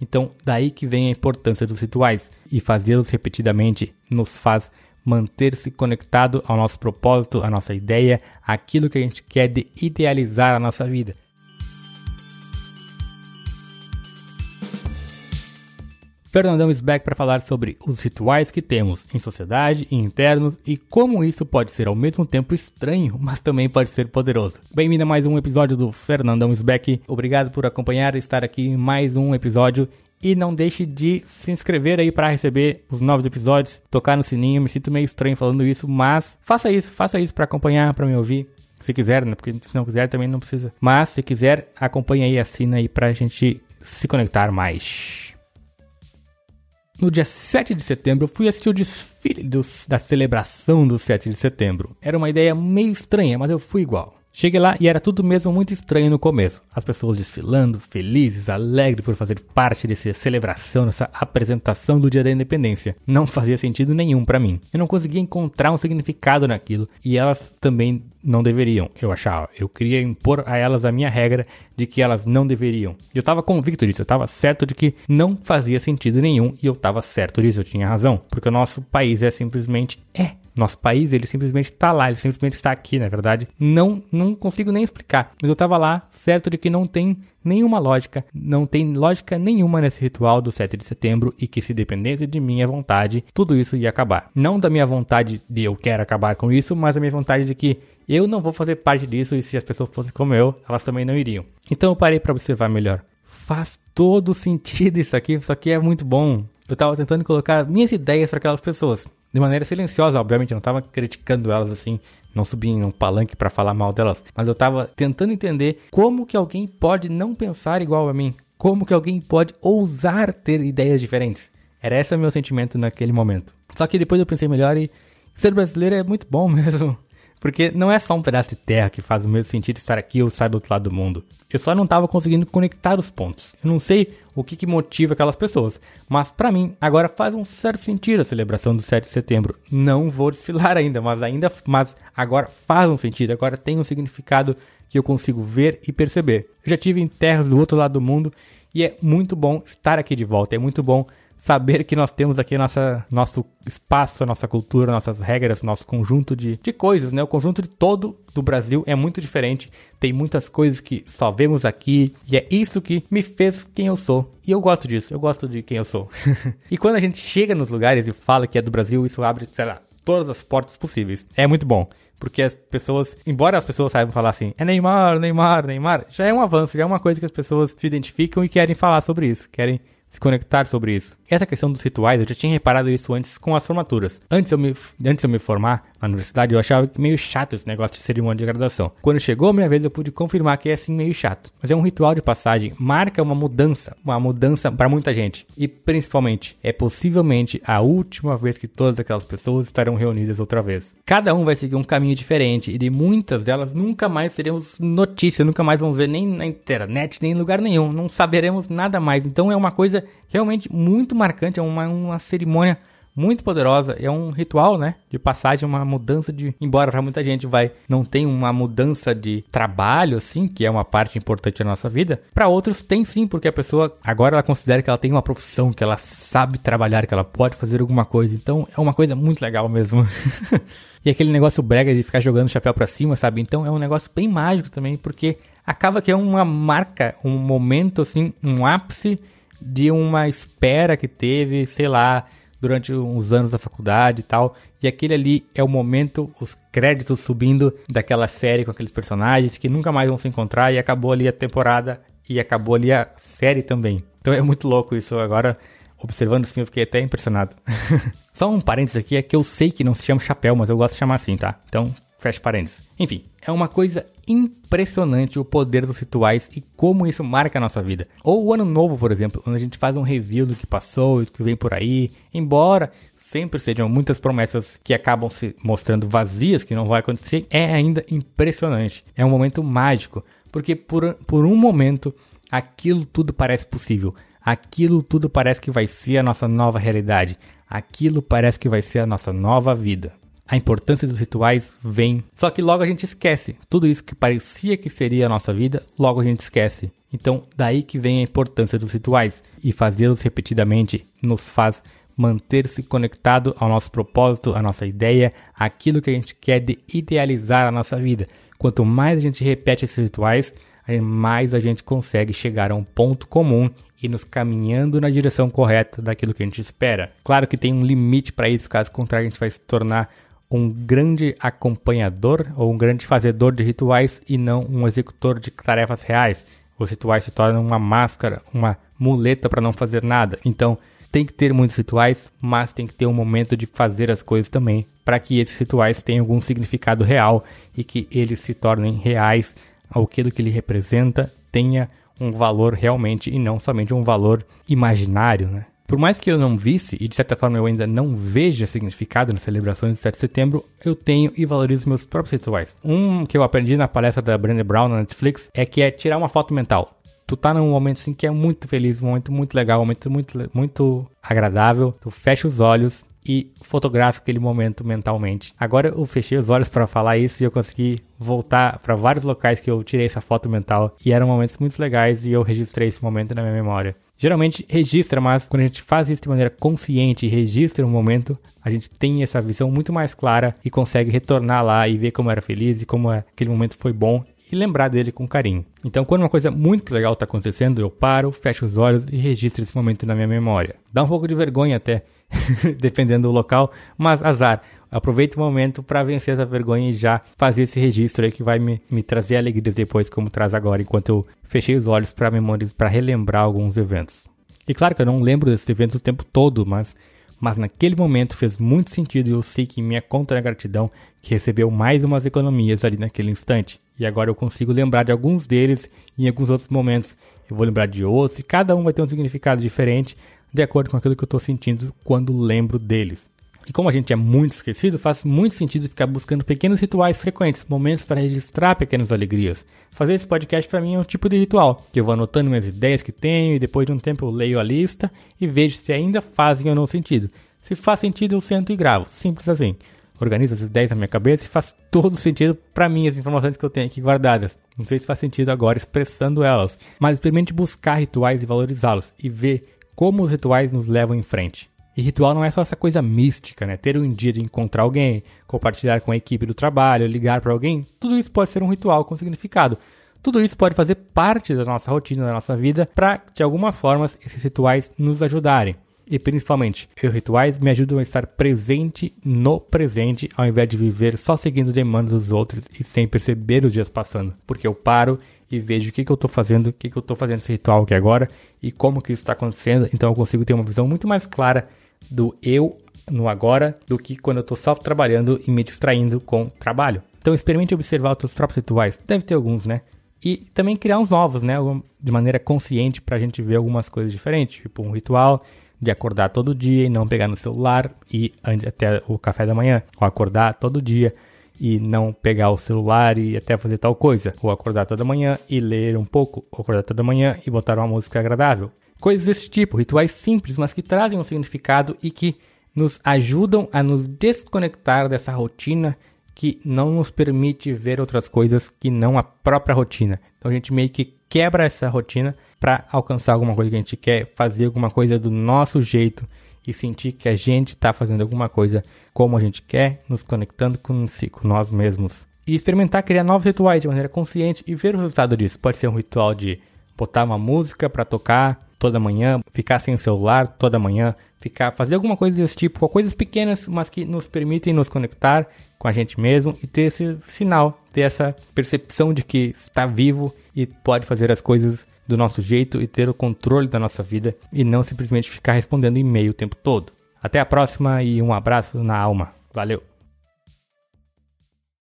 Então, daí que vem a importância dos rituais e fazê-los repetidamente nos faz manter-se conectado ao nosso propósito, à nossa ideia, aquilo que a gente quer de idealizar a nossa vida. Fernandão is back para falar sobre os rituais que temos em sociedade e internos e como isso pode ser ao mesmo tempo estranho, mas também pode ser poderoso. Bem-vindo a mais um episódio do Fernandão is back. Obrigado por acompanhar e estar aqui em mais um episódio. E não deixe de se inscrever aí para receber os novos episódios, tocar no sininho. Me sinto meio estranho falando isso, mas faça isso, faça isso para acompanhar, para me ouvir. Se quiser, né? Porque se não quiser também não precisa. Mas se quiser, acompanhe aí, assina aí pra gente se conectar mais. No dia 7 de setembro, eu fui assistir o desfile dos, da celebração do 7 de setembro. Era uma ideia meio estranha, mas eu fui igual. Cheguei lá e era tudo mesmo muito estranho no começo. As pessoas desfilando, felizes, alegres por fazer parte dessa celebração, dessa apresentação do Dia da Independência. Não fazia sentido nenhum para mim. Eu não conseguia encontrar um significado naquilo e elas também não deveriam, eu achava. Eu queria impor a elas a minha regra de que elas não deveriam. Eu estava convicto disso, eu estava certo de que não fazia sentido nenhum e eu estava certo disso, eu tinha razão. Porque o nosso país é simplesmente é nosso país, ele simplesmente está lá, ele simplesmente está aqui, na verdade. Não, não consigo nem explicar. Mas eu estava lá, certo de que não tem nenhuma lógica, não tem lógica nenhuma nesse ritual do 7 de setembro e que se dependesse de minha vontade, tudo isso ia acabar. Não da minha vontade de eu quero acabar com isso, mas da minha vontade de que eu não vou fazer parte disso e se as pessoas fossem como eu, elas também não iriam. Então eu parei para observar melhor. Faz todo sentido isso aqui, isso aqui é muito bom. Eu estava tentando colocar minhas ideias para aquelas pessoas de maneira silenciosa, obviamente, eu não estava criticando elas assim, não subi em um palanque para falar mal delas, mas eu estava tentando entender como que alguém pode não pensar igual a mim, como que alguém pode ousar ter ideias diferentes. Era esse o meu sentimento naquele momento. Só que depois eu pensei melhor e ser brasileiro é muito bom mesmo. Porque não é só um pedaço de terra que faz o mesmo sentido estar aqui ou estar do outro lado do mundo. Eu só não estava conseguindo conectar os pontos. Eu não sei o que, que motiva aquelas pessoas, mas para mim agora faz um certo sentido a celebração do 7 de setembro. Não vou desfilar ainda, mas ainda, mas agora faz um sentido, agora tem um significado que eu consigo ver e perceber. Eu já tive em terras do outro lado do mundo e é muito bom estar aqui de volta. É muito bom saber que nós temos aqui nossa, nosso espaço, nossa cultura, nossas regras, nosso conjunto de, de coisas, né? O conjunto de todo do Brasil é muito diferente. Tem muitas coisas que só vemos aqui e é isso que me fez quem eu sou. E eu gosto disso, eu gosto de quem eu sou. e quando a gente chega nos lugares e fala que é do Brasil, isso abre, sei lá, todas as portas possíveis. É muito bom. Porque as pessoas, embora as pessoas saibam falar assim, é Neymar, Neymar, Neymar, já é um avanço, já é uma coisa que as pessoas se identificam e querem falar sobre isso, querem se conectar sobre isso. Essa questão dos rituais, eu já tinha reparado isso antes com as formaturas. Antes eu me, antes eu me formar na universidade, eu achava meio chato esse negócio de cerimônia de graduação. Quando chegou a minha vez, eu pude confirmar que é assim meio chato. Mas é um ritual de passagem, marca uma mudança, uma mudança para muita gente. E principalmente, é possivelmente a última vez que todas aquelas pessoas estarão reunidas outra vez. Cada um vai seguir um caminho diferente e de muitas delas nunca mais teremos notícia, nunca mais vamos ver nem na internet, nem em lugar nenhum. Não saberemos nada mais. Então é uma coisa realmente muito marcante, é uma, uma cerimônia muito poderosa, é um ritual, né, de passagem, uma mudança de, embora para muita gente vai não tem uma mudança de trabalho assim, que é uma parte importante da nossa vida, para outros tem sim, porque a pessoa agora ela considera que ela tem uma profissão, que ela sabe trabalhar, que ela pode fazer alguma coisa. Então, é uma coisa muito legal mesmo. e aquele negócio brega de ficar jogando chapéu para cima, sabe? Então, é um negócio bem mágico também, porque acaba que é uma marca, um momento assim, um ápice de uma espera que teve, sei lá, durante uns anos da faculdade e tal. E aquele ali é o momento, os créditos subindo daquela série com aqueles personagens que nunca mais vão se encontrar e acabou ali a temporada e acabou ali a série também. Então é muito louco isso agora. Observando assim, eu fiquei até impressionado. Só um parênteses aqui é que eu sei que não se chama chapéu, mas eu gosto de chamar assim, tá? Então, fecha parênteses. Enfim, é uma coisa impressionante o poder dos rituais e como isso marca a nossa vida. Ou o ano novo, por exemplo, onde a gente faz um review do que passou e do que vem por aí, embora sempre sejam muitas promessas que acabam se mostrando vazias, que não vai acontecer, é ainda impressionante. É um momento mágico, porque por, por um momento aquilo tudo parece possível. Aquilo tudo parece que vai ser a nossa nova realidade. Aquilo parece que vai ser a nossa nova vida a importância dos rituais vem. Só que logo a gente esquece. Tudo isso que parecia que seria a nossa vida, logo a gente esquece. Então, daí que vem a importância dos rituais e fazê-los repetidamente nos faz manter-se conectado ao nosso propósito, à nossa ideia, aquilo que a gente quer de idealizar a nossa vida. Quanto mais a gente repete esses rituais, mais a gente consegue chegar a um ponto comum e nos caminhando na direção correta daquilo que a gente espera. Claro que tem um limite para isso, caso contrário, a gente vai se tornar um grande acompanhador ou um grande fazedor de rituais e não um executor de tarefas reais. Os rituais se tornam uma máscara, uma muleta para não fazer nada. Então, tem que ter muitos rituais, mas tem que ter um momento de fazer as coisas também, para que esses rituais tenham algum significado real e que eles se tornem reais, aquilo que ele representa tenha um valor realmente e não somente um valor imaginário, né? Por mais que eu não visse, e de certa forma eu ainda não veja significado nas celebrações do 7 de setembro, eu tenho e valorizo meus próprios rituais. Um que eu aprendi na palestra da Brené Brown na Netflix é que é tirar uma foto mental. Tu tá num momento assim que é muito feliz, um momento muito legal, um momento muito, muito agradável. Tu fecha os olhos e fotografa aquele momento mentalmente. Agora eu fechei os olhos para falar isso e eu consegui voltar para vários locais que eu tirei essa foto mental e eram momentos muito legais e eu registrei esse momento na minha memória. Geralmente registra, mas quando a gente faz isso de maneira consciente e registra um momento, a gente tem essa visão muito mais clara e consegue retornar lá e ver como era feliz e como aquele momento foi bom e lembrar dele com carinho. Então, quando uma coisa muito legal está acontecendo, eu paro, fecho os olhos e registro esse momento na minha memória. Dá um pouco de vergonha até, dependendo do local, mas azar. Aproveite o momento para vencer essa vergonha e já fazer esse registro aí que vai me, me trazer alegrias depois, como traz agora, enquanto eu fechei os olhos para memórias, para relembrar alguns eventos. E claro que eu não lembro desses eventos o tempo todo, mas, mas naquele momento fez muito sentido e eu sei que minha conta da gratidão que recebeu mais umas economias ali naquele instante. E agora eu consigo lembrar de alguns deles e em alguns outros momentos eu vou lembrar de outros e cada um vai ter um significado diferente de acordo com aquilo que eu estou sentindo quando lembro deles. E como a gente é muito esquecido, faz muito sentido ficar buscando pequenos rituais frequentes, momentos para registrar pequenas alegrias. Fazer esse podcast para mim é um tipo de ritual, que eu vou anotando minhas ideias que tenho e depois de um tempo eu leio a lista e vejo se ainda fazem ou não sentido. Se faz sentido, eu sento e gravo. Simples assim. Organizo as ideias na minha cabeça e faz todo sentido para mim as informações que eu tenho aqui guardadas. Não sei se faz sentido agora expressando elas, mas experimente buscar rituais e valorizá-los e ver como os rituais nos levam em frente. E ritual não é só essa coisa mística, né? Ter um dia de encontrar alguém, compartilhar com a equipe do trabalho, ligar para alguém, tudo isso pode ser um ritual com significado. Tudo isso pode fazer parte da nossa rotina, da nossa vida, para de alguma forma esses rituais nos ajudarem. E principalmente, os rituais me ajudam a estar presente no presente, ao invés de viver só seguindo demandas dos outros e sem perceber os dias passando. Porque eu paro e vejo o que, que eu estou fazendo, o que, que eu estou fazendo esse ritual aqui agora e como que isso está acontecendo. Então eu consigo ter uma visão muito mais clara do eu no agora do que quando eu estou só trabalhando e me distraindo com trabalho. Então experimente observar os seus próprios rituais. Deve ter alguns, né? E também criar uns novos, né? De maneira consciente para a gente ver algumas coisas diferentes. Tipo um ritual de acordar todo dia e não pegar no celular e até o café da manhã. Ou acordar todo dia e não pegar o celular e até fazer tal coisa. Ou acordar toda manhã e ler um pouco. Ou acordar toda manhã e botar uma música agradável. Coisas desse tipo, rituais simples, mas que trazem um significado e que nos ajudam a nos desconectar dessa rotina que não nos permite ver outras coisas que não a própria rotina. Então a gente meio que quebra essa rotina para alcançar alguma coisa que a gente quer, fazer alguma coisa do nosso jeito e sentir que a gente está fazendo alguma coisa como a gente quer, nos conectando com, si, com nós mesmos. E experimentar criar novos rituais de maneira consciente e ver o resultado disso. Pode ser um ritual de botar uma música para tocar toda manhã, ficar sem o celular toda manhã, ficar fazer alguma coisa desse tipo, coisas pequenas, mas que nos permitem nos conectar com a gente mesmo e ter esse sinal, ter essa percepção de que está vivo e pode fazer as coisas do nosso jeito e ter o controle da nossa vida e não simplesmente ficar respondendo e-mail o tempo todo. Até a próxima e um abraço na alma. Valeu!